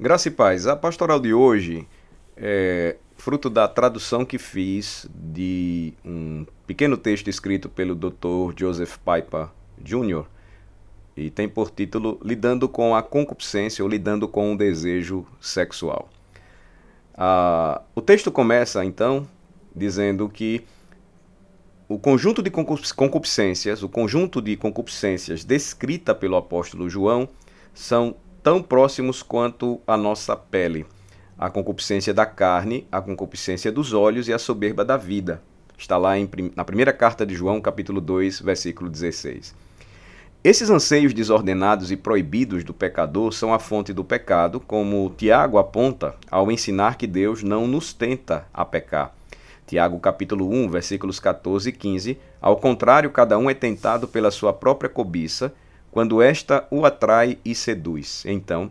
Graça e paz. A pastoral de hoje é fruto da tradução que fiz de um pequeno texto escrito pelo Dr. Joseph Piper Jr. e tem por título Lidando com a concupiscência ou lidando com o desejo sexual. Ah, o texto começa então dizendo que o conjunto de concupiscências, o conjunto de concupiscências descrita pelo apóstolo João são tão próximos quanto a nossa pele. A concupiscência da carne, a concupiscência dos olhos e a soberba da vida. Está lá em, na primeira carta de João, capítulo 2, versículo 16. Esses anseios desordenados e proibidos do pecador são a fonte do pecado, como Tiago aponta ao ensinar que Deus não nos tenta a pecar Tiago capítulo 1, versículos 14 e 15. Ao contrário, cada um é tentado pela sua própria cobiça, quando esta o atrai e seduz. Então,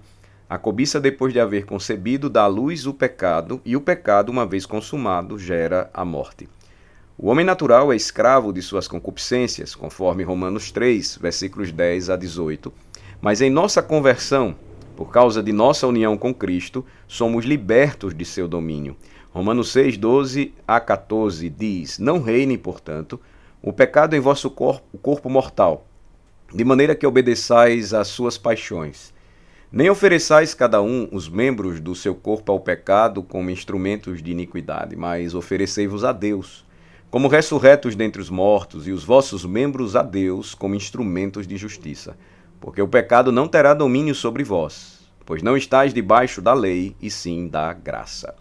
a cobiça, depois de haver concebido, dá à luz o pecado, e o pecado, uma vez consumado, gera a morte. O homem natural é escravo de suas concupiscências, conforme Romanos 3, versículos 10 a 18. Mas em nossa conversão, por causa de nossa união com Cristo, somos libertos de seu domínio. Romanos 6, 12 a 14 diz: Não reine, portanto, o pecado em vosso corpo, corpo mortal, de maneira que obedeçais às suas paixões. Nem ofereçais cada um os membros do seu corpo ao pecado como instrumentos de iniquidade, mas oferecei-vos a Deus, como ressurretos dentre os mortos, e os vossos membros a Deus como instrumentos de justiça. Porque o pecado não terá domínio sobre vós, pois não estáis debaixo da lei, e sim da graça.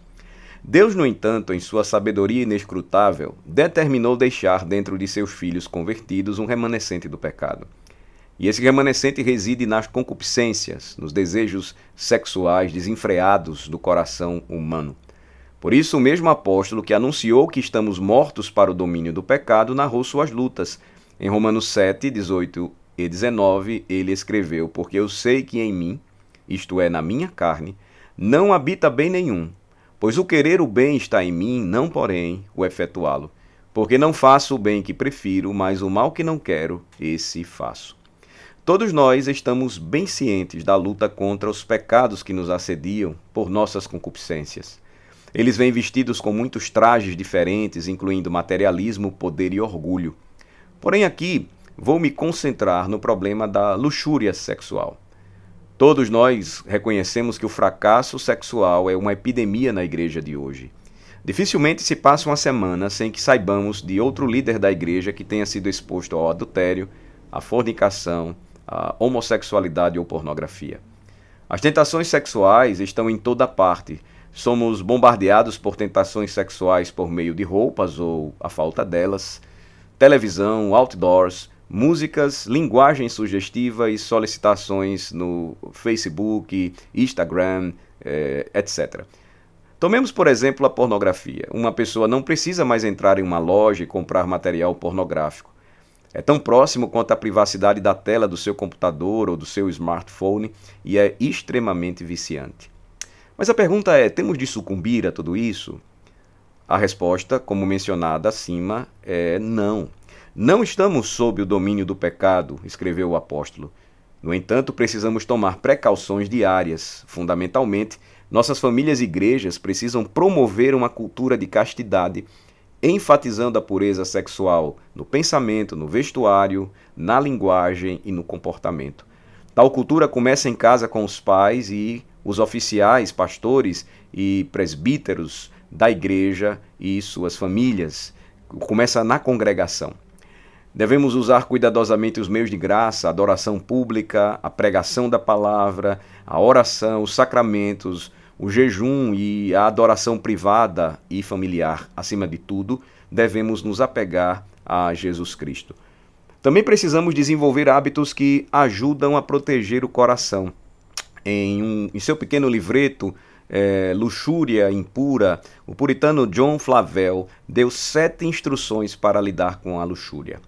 Deus, no entanto, em sua sabedoria inescrutável, determinou deixar dentro de seus filhos convertidos um remanescente do pecado. E esse remanescente reside nas concupiscências, nos desejos sexuais desenfreados do coração humano. Por isso, o mesmo apóstolo que anunciou que estamos mortos para o domínio do pecado narrou suas lutas. Em Romanos 7, 18 e 19, ele escreveu: Porque eu sei que em mim, isto é, na minha carne, não habita bem nenhum Pois o querer o bem está em mim, não porém o efetuá-lo. Porque não faço o bem que prefiro, mas o mal que não quero, esse faço. Todos nós estamos bem cientes da luta contra os pecados que nos assediam por nossas concupiscências. Eles vêm vestidos com muitos trajes diferentes, incluindo materialismo, poder e orgulho. Porém, aqui vou me concentrar no problema da luxúria sexual. Todos nós reconhecemos que o fracasso sexual é uma epidemia na igreja de hoje. Dificilmente se passa uma semana sem que saibamos de outro líder da igreja que tenha sido exposto ao adultério, à fornicação, à homossexualidade ou pornografia. As tentações sexuais estão em toda parte. Somos bombardeados por tentações sexuais por meio de roupas ou a falta delas, televisão, outdoors, músicas, linguagem sugestiva e solicitações no Facebook, Instagram, eh, etc. Tomemos, por exemplo, a pornografia. Uma pessoa não precisa mais entrar em uma loja e comprar material pornográfico. É tão próximo quanto a privacidade da tela do seu computador ou do seu smartphone e é extremamente viciante. Mas a pergunta é: temos de sucumbir a tudo isso? A resposta, como mencionada acima, é não. Não estamos sob o domínio do pecado, escreveu o apóstolo. No entanto, precisamos tomar precauções diárias. Fundamentalmente, nossas famílias e igrejas precisam promover uma cultura de castidade, enfatizando a pureza sexual no pensamento, no vestuário, na linguagem e no comportamento. Tal cultura começa em casa com os pais e os oficiais, pastores e presbíteros da igreja e suas famílias. Começa na congregação. Devemos usar cuidadosamente os meios de graça, a adoração pública, a pregação da palavra, a oração, os sacramentos, o jejum e a adoração privada e familiar. Acima de tudo, devemos nos apegar a Jesus Cristo. Também precisamos desenvolver hábitos que ajudam a proteger o coração. Em, um, em seu pequeno livreto, é, Luxúria Impura, o puritano John Flavel deu sete instruções para lidar com a luxúria.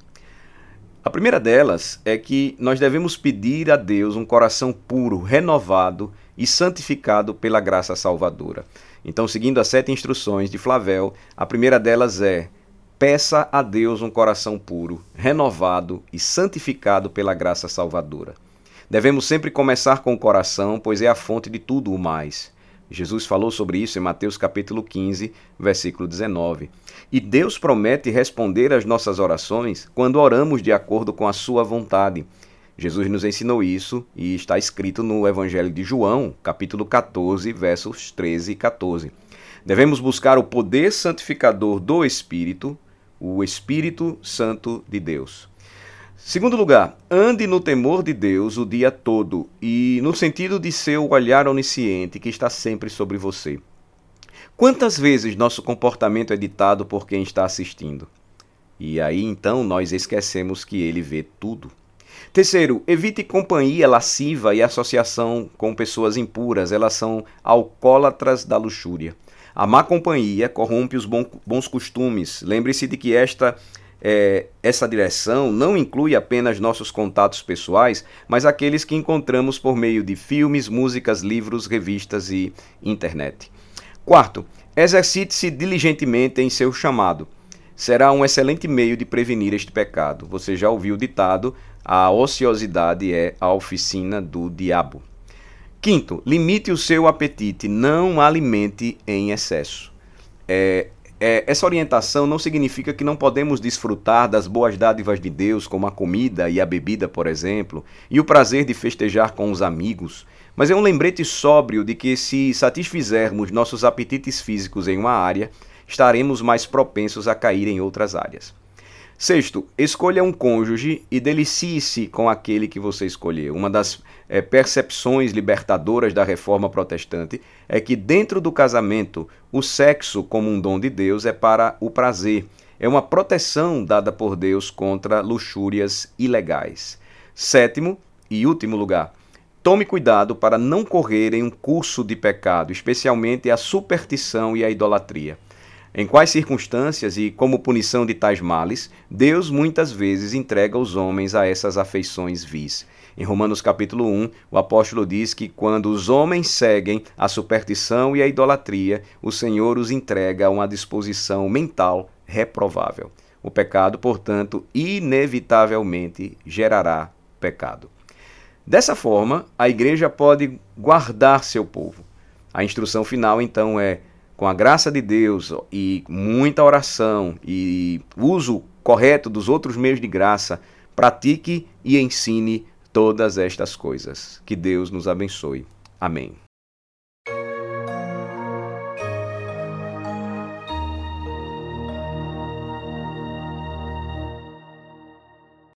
A primeira delas é que nós devemos pedir a Deus um coração puro, renovado e santificado pela graça salvadora. Então, seguindo as sete instruções de Flavel, a primeira delas é: peça a Deus um coração puro, renovado e santificado pela graça salvadora. Devemos sempre começar com o coração, pois é a fonte de tudo o mais. Jesus falou sobre isso em Mateus capítulo 15, versículo 19. E Deus promete responder às nossas orações quando oramos de acordo com a sua vontade. Jesus nos ensinou isso e está escrito no Evangelho de João, capítulo 14, versos 13 e 14. Devemos buscar o poder santificador do Espírito, o Espírito Santo de Deus. Segundo lugar, ande no temor de Deus o dia todo e no sentido de ser o olhar onisciente que está sempre sobre você. Quantas vezes nosso comportamento é ditado por quem está assistindo? E aí então nós esquecemos que ele vê tudo. Terceiro, evite companhia lasciva e associação com pessoas impuras, elas são alcoólatras da luxúria. A má companhia corrompe os bons costumes. Lembre-se de que esta é, essa direção não inclui apenas nossos contatos pessoais, mas aqueles que encontramos por meio de filmes, músicas, livros, revistas e internet. Quarto, exercite-se diligentemente em seu chamado. Será um excelente meio de prevenir este pecado. Você já ouviu o ditado: a ociosidade é a oficina do diabo. Quinto, limite o seu apetite, não alimente em excesso. É, é, essa orientação não significa que não podemos desfrutar das boas dádivas de Deus, como a comida e a bebida, por exemplo, e o prazer de festejar com os amigos, mas é um lembrete sóbrio de que, se satisfizermos nossos apetites físicos em uma área, estaremos mais propensos a cair em outras áreas. Sexto, escolha um cônjuge e delicie-se com aquele que você escolheu. Uma das é, percepções libertadoras da reforma protestante é que, dentro do casamento, o sexo, como um dom de Deus, é para o prazer. É uma proteção dada por Deus contra luxúrias ilegais. Sétimo e último lugar, tome cuidado para não correr em um curso de pecado, especialmente a superstição e a idolatria. Em quais circunstâncias e como punição de tais males, Deus muitas vezes entrega os homens a essas afeições vis. Em Romanos capítulo 1, o apóstolo diz que quando os homens seguem a superstição e a idolatria, o Senhor os entrega a uma disposição mental reprovável. O pecado, portanto, inevitavelmente gerará pecado. Dessa forma, a igreja pode guardar seu povo. A instrução final, então, é com a graça de Deus e muita oração e uso correto dos outros meios de graça, pratique e ensine todas estas coisas. Que Deus nos abençoe. Amém.